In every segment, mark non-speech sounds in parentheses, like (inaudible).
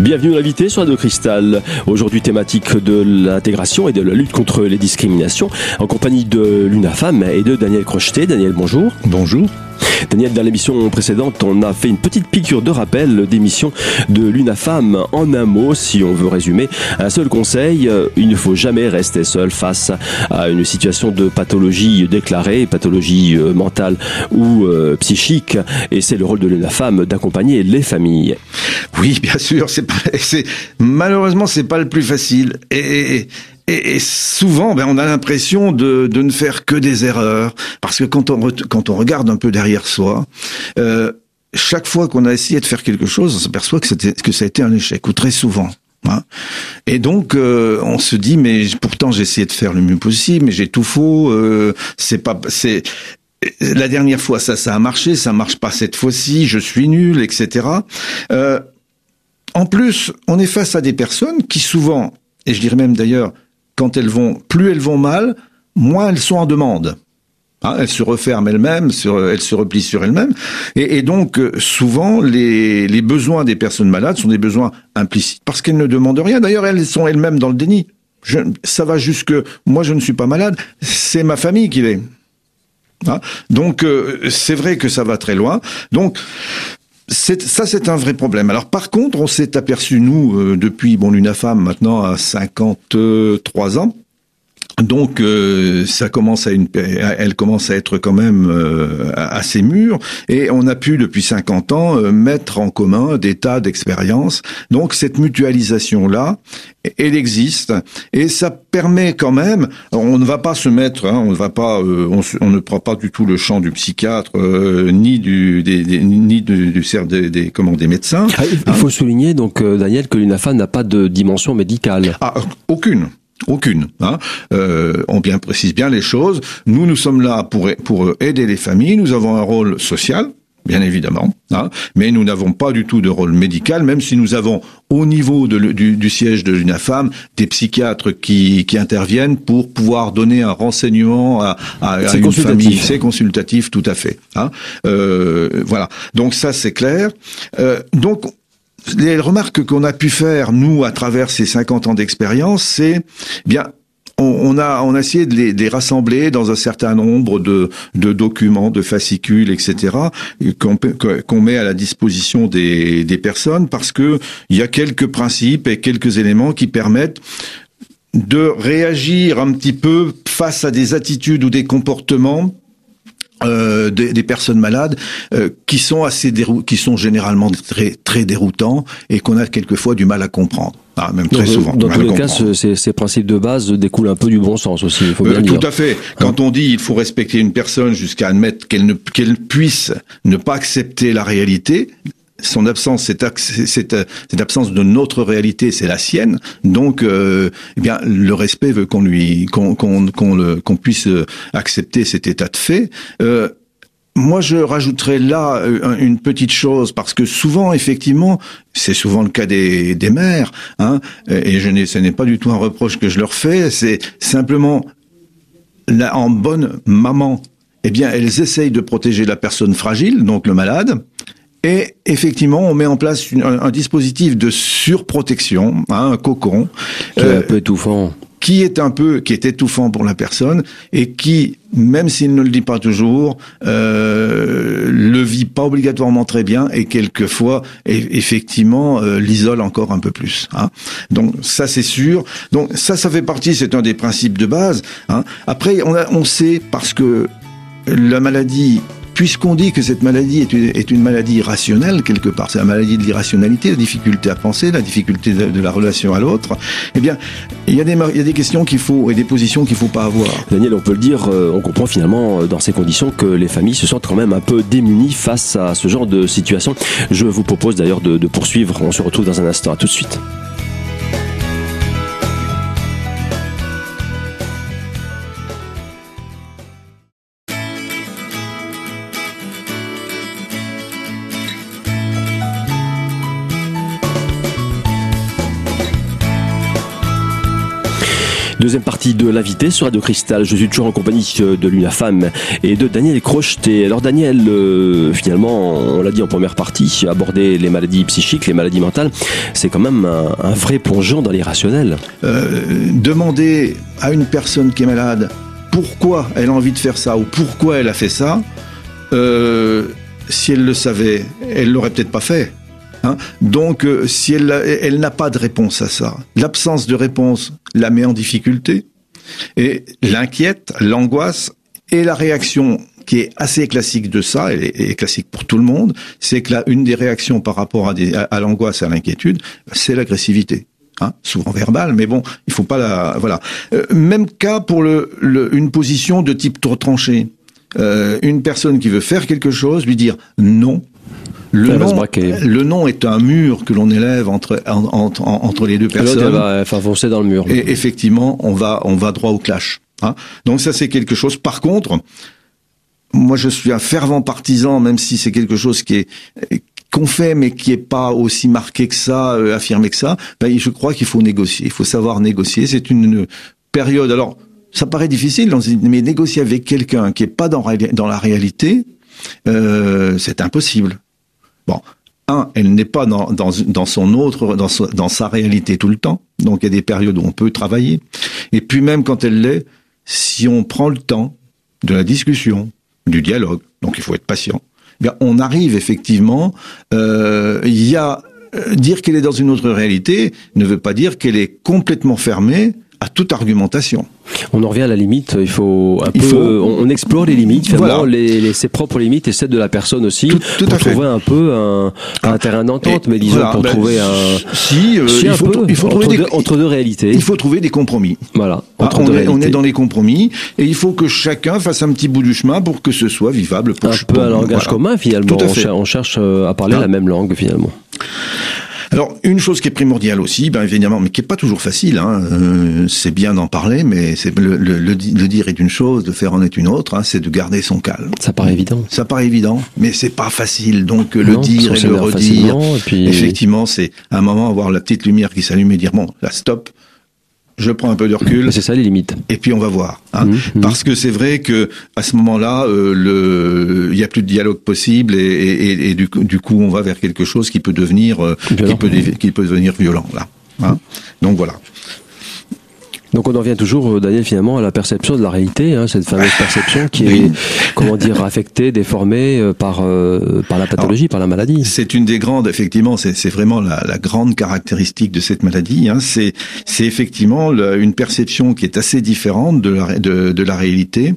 Bienvenue l'invité sur Radio Cristal. Aujourd'hui thématique de l'intégration et de la lutte contre les discriminations en compagnie de l'UNAFAM et de Daniel Crocheté. Daniel, bonjour. Bonjour. Daniel, dans l'émission précédente, on a fait une petite piqûre de rappel d'émission de l'UNAFAM. En un mot, si on veut résumer, un seul conseil, euh, il ne faut jamais rester seul face à une situation de pathologie déclarée, pathologie euh, mentale ou euh, psychique. Et c'est le rôle de l'UNAFAM d'accompagner les familles. Oui, bien sûr, c'est malheureusement c'est pas le plus facile. Et, souvent, ben, on a l'impression de, de, ne faire que des erreurs, parce que quand on, quand on regarde un peu derrière soi, euh, chaque fois qu'on a essayé de faire quelque chose, on s'aperçoit que, que ça a été un échec, ou très souvent. Hein. Et donc euh, on se dit mais pourtant j'ai essayé de faire le mieux possible, mais j'ai tout faux. Euh, c'est pas c'est la dernière fois ça ça a marché, ça marche pas cette fois-ci, je suis nul, etc. Euh, en plus, on est face à des personnes qui souvent, et je dirais même d'ailleurs quand elles vont, plus elles vont mal, moins elles sont en demande. Hein, elles se referment elles-mêmes, elles se replient sur elles-mêmes, et, donc euh, souvent les, besoins des personnes malades sont des besoins implicites parce qu'elles ne demandent rien. D'ailleurs, elles sont elles-mêmes dans le déni. Ça va jusque moi, je ne suis pas malade, c'est ma famille qui l'est. Hein donc euh, c'est vrai que ça va très loin. Donc ça, c'est un vrai problème. Alors, par contre, on s'est aperçu, nous, euh, depuis, bon, l'UNAFAM, maintenant, à 53 ans, donc euh, ça commence à une, elle commence à être quand même euh, assez mûre et on a pu depuis 50 ans euh, mettre en commun des tas d'expériences. Donc cette mutualisation là, elle existe et ça permet quand même. On ne va pas se mettre, hein, on ne va pas, on, on, ne prend pas du tout le champ du psychiatre ni du des, ni du, du des, des, comment des médecins. Ah, il hein. faut souligner donc Daniel que l'UNAFA n'a pas de dimension médicale. Ah, aucune. Aucune. Hein. Euh, on bien précise bien les choses. Nous, nous sommes là pour pour aider les familles. Nous avons un rôle social, bien évidemment, hein, mais nous n'avons pas du tout de rôle médical, même si nous avons au niveau de, du, du, siège de l'UNAFAM des psychiatres qui, qui interviennent pour pouvoir donner un renseignement à, à, à une famille. C'est consultatif, tout à fait. Hein. Euh, voilà. Donc ça, c'est clair. Euh, donc les remarques qu'on a pu faire, nous, à travers ces 50 ans d'expérience, c'est, bien, on, a, essayé de les, rassembler dans un certain nombre de, documents, de fascicules, etc., qu'on met à la disposition des, des personnes parce que il y a quelques principes et quelques éléments qui permettent de réagir un petit peu face à des attitudes ou des comportements euh, des, personnes malades euh, qui sont assez qui sont généralement très très déroutants et qu'on a quelquefois du mal à comprendre. Ah, même très souvent. Dans tous les cas, ces, ces, principes de base découlent un peu du bon sens aussi. Il faut bien euh, tout à fait. Quand hein on dit il faut respecter une personne jusqu'à admettre qu'elle ne qu'elle puisse ne pas accepter la réalité, son absence, cette, cette, absence de notre réalité, c'est la sienne. Donc, euh, eh bien, le respect veut qu'on lui, qu'on qu'on qu'on puisse accepter cet état de fait. Euh, moi, je rajouterais là euh, une petite chose parce que souvent, effectivement, c'est souvent le cas des, des mères, hein, et je n'ai, ce n'est pas du tout un reproche que je leur fais. C'est simplement là, en bonne maman, eh bien, elles essayent de protéger la personne fragile, donc le malade, et effectivement, on met en place un, dispositif de surprotection, hein, un cocon, qui est un euh, peu étouffant, qui est un peu, qui est étouffant pour la personne et qui, même s'il ne le dit pas toujours, euh, le vit pas obligatoirement très bien et quelquefois, effectivement, euh, l'isole encore un peu plus. Hein. Donc ça, c'est sûr. Donc ça, ça fait partie, c'est un des principes de base. Hein. Après, on, a, on sait parce que la maladie puisqu'on dit que cette maladie est une, maladie irrationnelle quelque part, c'est la maladie de l'irrationalité, la difficulté à penser, la difficulté de, la relation à l'autre, eh bien, il y, a des, questions qu'il faut et des positions qu'il faut pas avoir. Daniel, on peut le dire, euh, on comprend finalement euh, dans ces conditions que les familles se sentent quand même un peu démunies face à ce genre de situation. Je vous propose d'ailleurs de, de poursuivre. On se retrouve dans un instant. À tout de suite. Deuxième partie de l'invité sur Radio Cristal. Je suis toujours en compagnie de Luna Femme et de Daniel Crocheté. Alors Daniel, euh, finalement, on l'a dit en première partie, aborder les maladies psychiques, les maladies mentales, c'est quand même un, vrai plongeon dans l'irrationnel. Euh, demander à une personne qui est malade pourquoi elle a envie de faire ça ou pourquoi elle a fait ça, euh, si elle le savait, elle l'aurait peut-être pas fait. Hein. Donc, euh, si elle, elle n'a pas de réponse à ça, l'absence de réponse la met en difficulté et l'inquiète, l'angoisse et la réaction qui est assez classique de ça, et, classique pour tout le monde, c'est que là, une des réactions par rapport à, à, l'angoisse à l'inquiétude, c'est l'agressivité. Hein, souvent verbale, mais bon, il faut pas la, voilà. Euh, même cas pour le, une position de type trop tranché. Euh, une personne qui veut faire quelque chose, lui dire non, le nom, le nom, est un mur que l'on élève entre, entre, entre, les deux personnes. Elle va dans le mur. Et effectivement, on va, on va droit au clash. Hein. Donc ça, c'est quelque chose. Par contre, moi, je suis un fervent partisan, même si c'est quelque chose qui est qu'on fait, mais qui est pas aussi marqué que ça, euh, affirmé que ça. Ben, je crois qu'il faut négocier. Il faut savoir négocier. C'est une période. Alors, ça paraît difficile, mais négocier avec quelqu'un qui est pas dans, dans la réalité, euh, c'est impossible. Bon, un, elle n'est pas dans, sa réalité tout le temps. Donc il y a des périodes où on peut travailler. Et puis même quand elle l'est, si on prend le temps de la discussion, du dialogue, donc il faut être patient, eh on arrive effectivement. Euh, il euh, dire qu'elle est dans une autre réalité ne veut pas dire qu'elle est complètement fermée à toute argumentation. On en revient à la limite. Il faut un peu, On, explore les limites, finalement, les, ses propres limites et celles de la personne aussi, tout, pour trouver un peu un, un terrain d'entente, mais disons pour ben, trouver un. Si, euh, il, faut, il faut trouver des, entre deux réalités. Il faut trouver des compromis. Voilà. Ah, entre on, est, on, est, dans les compromis et il faut que chacun fasse un petit bout du chemin pour que ce soit vivable. Pour un peu un langage commun finalement. On, cherche euh, à parler la même langue finalement. Alors, une chose qui est primordiale aussi, ben évidemment, mais qui est pas toujours facile, hein, euh, c'est bien d'en parler, mais c'est le, le, le, dire est une chose, de faire en est une autre, hein, c'est de garder son calme. Ça paraît évident. Ça paraît évident, mais c'est pas facile. Donc le dire et le redire, effectivement, c'est un moment avoir la petite lumière qui s'allume et dire bon, là stop, je prends un peu de recul. C'est ça les limites. Et puis on va voir. Hein. Mmh, mmh. Parce que c'est vrai que à ce moment-là, euh, le, il y a plus de dialogue possible et, et, et du, du, coup, on va vers quelque chose qui peut devenir, euh, qui peut, qui peut devenir violent là. Hein. Donc voilà. Donc on en revient toujours, euh, Daniel, finalement, à la perception de la réalité, hein, cette fameuse perception qui est, comment dire, (laughs) affectée, déformée euh, par euh, par la pathologie, par la maladie. C'est une des grandes, effectivement, c'est vraiment la, la, grande caractéristique de cette maladie. Hein, c'est c'est effectivement une perception qui est assez différente de la de, de la réalité,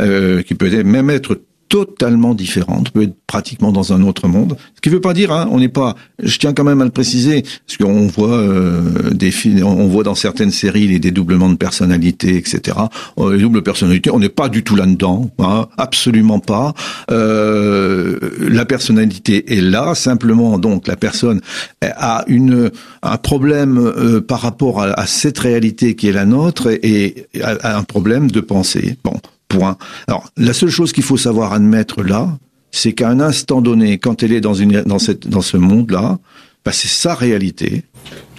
euh, qui peut même être totalement différente, peut être pratiquement dans un autre monde. Ce qui ne veut pas dire, hein, on n'est pas. Je tiens quand même à le préciser, parce qu'on voit euh, des on voit dans certaines séries les dédoublements de personnalité, etc. Euh, les doubles personnalités, on n'est pas du tout là-dedans, hein, absolument pas. Euh, la personnalité est là, simplement donc la personne a une un problème euh, par rapport à, à, cette réalité qui est la nôtre et, et a un problème de pensée. Bon. Point. Alors, la seule chose qu'il faut savoir admettre là, c'est qu'à un instant donné, quand elle est dans, une, dans, cette, dans ce monde-là, bah, c'est sa réalité.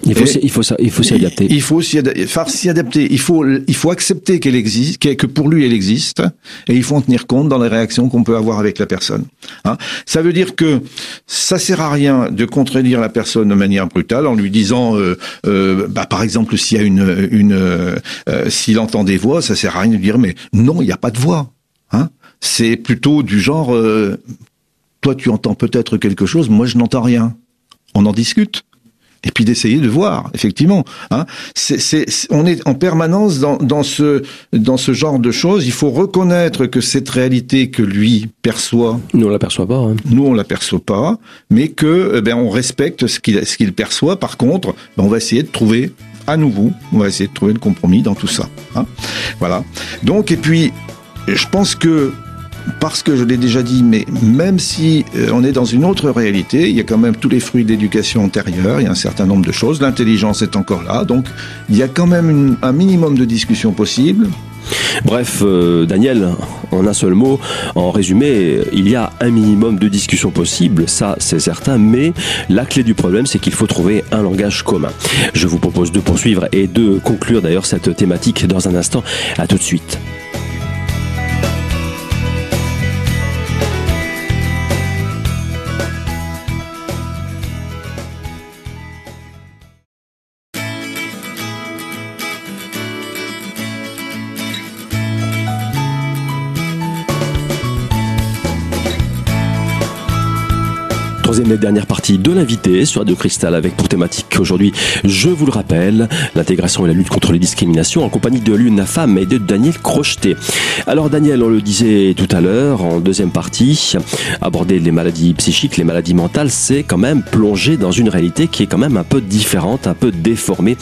Il faut, il faut, il faut s'y adapter. Il faut s'y adapter. Il faut, il faut accepter qu'elle existe, que pour lui elle existe, et il faut en tenir compte dans les réactions qu'on peut avoir avec la personne. Hein ça veut dire que ça sert à rien de contredire la personne de manière brutale en lui disant, euh, euh, bah, par exemple, s'il y a une, une, euh, s'il entend des voix, ça sert à rien de dire, mais non, il n'y a pas de voix. Hein C'est plutôt du genre, toi tu entends peut-être quelque chose, moi je n'entends rien. On en discute et puis d'essayer de voir, effectivement. Hein. c'est, on est en permanence dans, dans, ce, dans ce genre de choses. Il faut reconnaître que cette réalité que lui perçoit, nous on l'aperçoit pas. Hein. Nous on l'aperçoit pas, mais que eh ben on respecte ce qu'il ce qu'il perçoit. Par contre, ben, on va essayer de trouver à nouveau, on va essayer de trouver le compromis dans tout ça. Hein. Voilà. Donc et puis, je pense que parce que je l'ai déjà dit, mais même si euh, on est dans une autre réalité, il y a quand même tous les fruits d'éducation antérieure, il y a un certain nombre de choses, l'intelligence est encore là, donc il y a quand même un minimum de discussion possible. Bref, euh, Daniel, en un seul mot, en résumé, il y a un minimum de discussion possible, ça c'est certain, mais la clé du problème c'est qu'il faut trouver un langage commun. Je vous propose de poursuivre et de conclure d'ailleurs cette thématique dans un instant. À tout de suite. Et dernière partie de l'invité sur Radio Cristal avec pour thématique aujourd'hui, je vous le rappelle, l'intégration et la lutte contre les discriminations en compagnie de l'UNAFAM et de Daniel Crocheté. Alors Daniel, on le disait tout à l'heure en deuxième partie, aborder les maladies psychiques, les maladies mentales, c'est quand même plonger dans une réalité qui est quand même un peu différente, un peu déformée.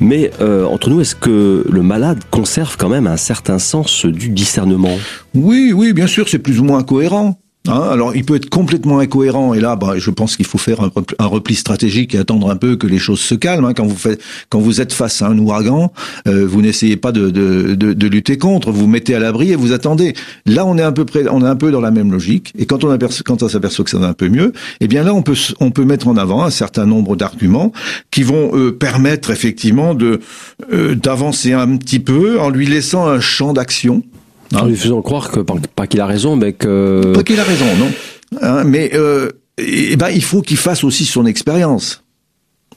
Mais euh, entre nous, est-ce que le malade conserve quand même un certain sens du discernement? Oui, oui, bien sûr, c'est plus ou moins cohérent. Hein, alors, il peut être complètement incohérent, et là, bah, je pense qu'il faut faire un, repli stratégique et attendre un peu que les choses se calment. Hein. Quand vous faites, quand vous êtes face à un ouragan, euh, vous n'essayez pas de, de, de, de, lutter contre, vous, vous mettez à l'abri et vous attendez. Là, on est un peu près, on est un peu dans la même logique. Et quand on aperçoit, quand on s'aperçoit que ça va un peu mieux, eh bien là, on peut, on peut mettre en avant un certain nombre d'arguments qui vont euh, permettre effectivement de euh, d'avancer un petit peu en lui laissant un champ d'action. En lui faisant croire que pas qu'il a raison, mais que pas qu'il a raison, non. Hein, mais euh, eh ben il faut qu'il fasse aussi son expérience.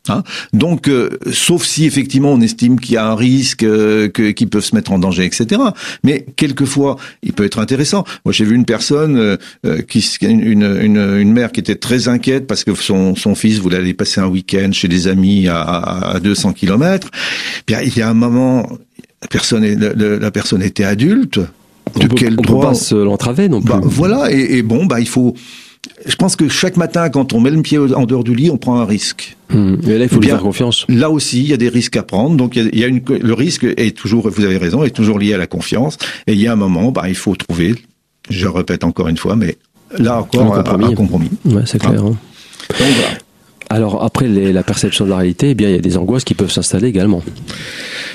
Hein Donc, euh, sauf si effectivement on estime qu'il y a un risque, euh, que, qu'ils peuvent se mettre en danger, etc. Mais quelquefois, il peut être intéressant. Moi, j'ai vu une personne, euh, euh qui, une, une, une, mère qui était très inquiète parce que son, son fils voulait aller passer un week-end chez des amis à, à 200 kilomètres. Puis il y a un moment, la personne, la personne était adulte, de on quel peut, droit peut pas se l'entraver non plus. Bah, voilà, et, et, bon, bah il faut. Je pense que chaque matin, quand on met le pied en dehors du lit, on prend un risque. Mmh. Et là, il faut eh bien, lui faire confiance. Là aussi, il y a des risques à prendre. Donc, il y a, une, le risque est toujours, vous avez raison, est toujours lié à la confiance. Et il y a un moment, bah, il faut trouver, je répète encore une fois, mais là encore, un compromis. Un, un compromis. Ouais, c'est clair. Hein. Donc, voilà. Alors après les, la perception de la réalité, eh bien il y a des angoisses qui peuvent s'installer également.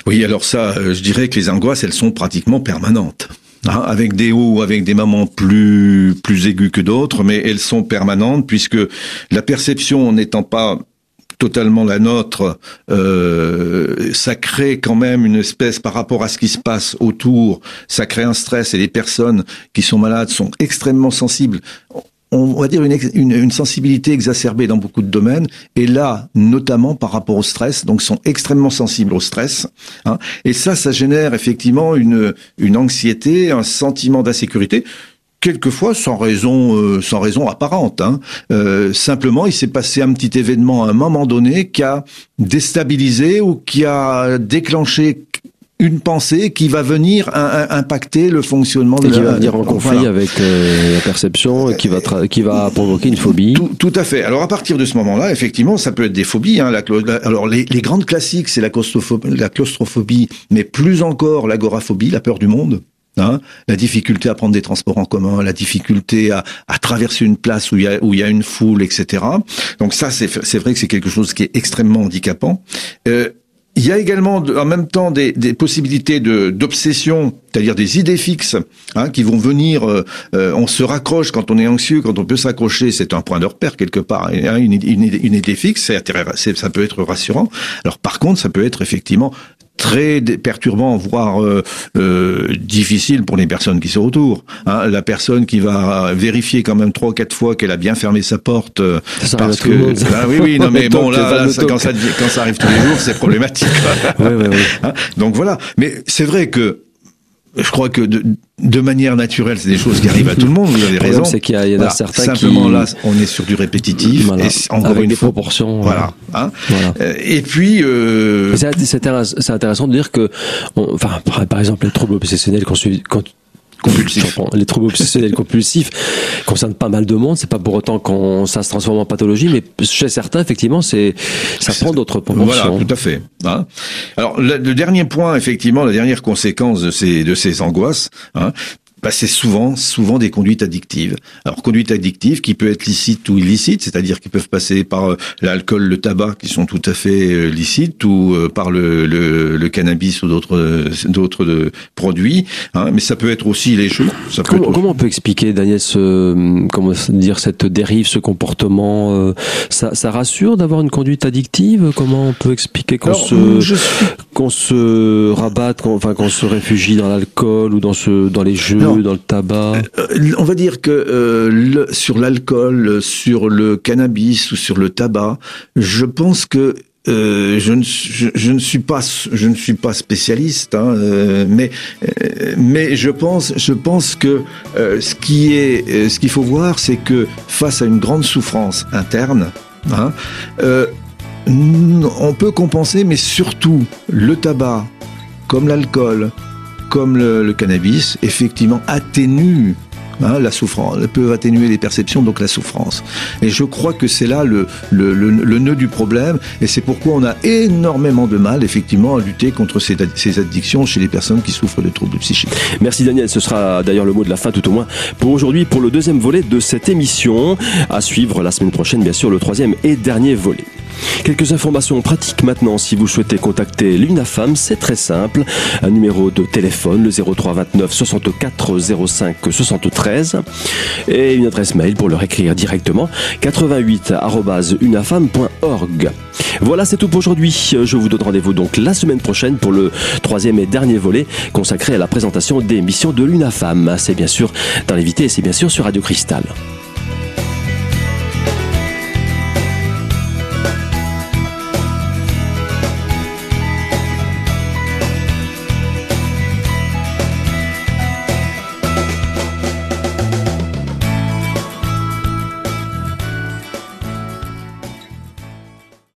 Oui, alors ça, je dirais que les angoisses, elles sont pratiquement permanentes. Hein, avec des hauts, avec des moments plus plus aigus que d'autres, mais elles sont permanentes puisque la perception n'étant pas totalement la nôtre, euh, ça crée quand même une espèce par rapport à ce qui se passe autour, ça crée un stress et les personnes qui sont malades sont extrêmement sensibles on va dire une, une, une, sensibilité exacerbée dans beaucoup de domaines, et là, notamment par rapport au stress, donc sont extrêmement sensibles au stress. Hein, et ça, ça génère effectivement une, une anxiété, un sentiment d'insécurité quelquefois sans raison, euh, sans raison apparente. Hein. Euh, simplement, il s'est passé un petit événement à un moment donné qui a déstabilisé ou qui a déclenché une pensée qui va venir impacter le fonctionnement de et qui va venir en conflit voilà. avec euh, la perception et qui va qui va provoquer une phobie. Tout, tout, à fait. Alors à partir de ce moment-là, effectivement, ça peut être des phobies. Hein, la, alors les, les, grandes classiques, c'est la claustrophobie, la claustrophobie, mais plus encore l'agoraphobie, la peur du monde. Hein, la difficulté à prendre des transports en commun, la difficulté à, à traverser une place où il y a, où il y a une foule, etc. Donc ça, c'est vrai que c'est quelque chose qui est extrêmement handicapant. Euh, il y a également en même temps des, des possibilités d'obsession, c'est-à-dire des idées fixes hein, qui vont venir. Euh, euh, on se raccroche quand on est anxieux, quand on peut s'accrocher, c'est un point de repère quelque part. Hein, une, une, une, idée fixe, ça peut être rassurant. Alors par contre, ça peut être effectivement très perturbant, voire euh, euh, difficile pour les personnes qui sont autour. Hein, la personne qui va vérifier quand même trois quatre fois qu'elle a bien fermé sa porte euh, ça parce que ben, oui oui non (laughs) mais bon là, là ça, quand ça quand ça arrive tous les jours c'est problématique. (laughs) ouais, ouais. Hein, donc voilà, mais c'est vrai que je crois que de, de manière naturelle, c'est des choses qui arrivent à tout le monde. Vous avez raison. C'est qu'il y, y, en a voilà. certains Simplement qui... là, on est sur du répétitif. Voilà. Et encore Avec une des fois, proportions. Voilà. Hein voilà. Et puis, euh... c'est intéressant de dire que, on, enfin, par, par, exemple, les troubles obsessionnels quand, quand compulsif. Les troubles obsessionnels (laughs) compulsifs concernent pas mal de monde. C'est pas pour autant qu'on ça se transforme en pathologie, mais chez certains, effectivement, c'est ça prend d'autres proportions. Voilà, tout à fait. Hein Alors le, le, dernier point, effectivement, la dernière conséquence de ces de ces angoisses, hein, bah, c'est souvent, souvent des conduites addictives. Alors, conduite addictive qui peut être licite ou illicite, c'est-à-dire qui peuvent passer par euh, l'alcool, le tabac, qui sont tout à fait euh, licites, ou euh, par le, le, le, cannabis ou d'autres d'autres produits. Hein, mais ça peut être aussi les jeux. Ça peut comment, comment, on peut expliquer, Daniel, ce, comment dire cette dérive, ce comportement ça, ça rassure d'avoir une conduite addictive? Comment on peut expliquer qu'on se qu'on se rabatte, qu'on enfin qu'on se réfugie dans l'alcool ou dans ce dans les jeux dans le tabac. Euh, On va dire que euh, sur l'alcool, sur le cannabis ou sur le tabac, je pense que euh, je, ne, je, ne suis pas je ne suis pas spécialiste, hein, mais mais je pense je pense que ce qui est ce qu'il faut voir, c'est que face à une grande souffrance interne, hein, on peut compenser, mais surtout le tabac, comme l'alcool, comme le, cannabis, effectivement, atténue hein, la souffrance, peuvent atténuer les perceptions, donc la souffrance. Et je crois que c'est là le, nœud du problème, et c'est pourquoi on a énormément de mal, effectivement, à lutter contre ces, ces, addictions chez les personnes qui souffrent de troubles psychiques. Merci Daniel, ce sera d'ailleurs le mot de la fin, tout au moins, pour aujourd'hui, pour le deuxième volet de cette émission, à suivre la semaine prochaine, bien sûr, le troisième et dernier volet. Quelques informations pratiques maintenant si vous souhaitez contacter l'UNAFAM, c'est très simple. Un numéro de téléphone, le 03 29 64 05 73 et une adresse mail pour leur écrire directement 88.unafam.org. Voilà, c'est tout pour aujourd'hui. Je vous donne rendez-vous donc la semaine prochaine pour le troisième et dernier volet consacré à la présentation des missions de l'UNAFAM. C'est bien sûr dans l'invité et c'est bien sûr sur Radio Cristal.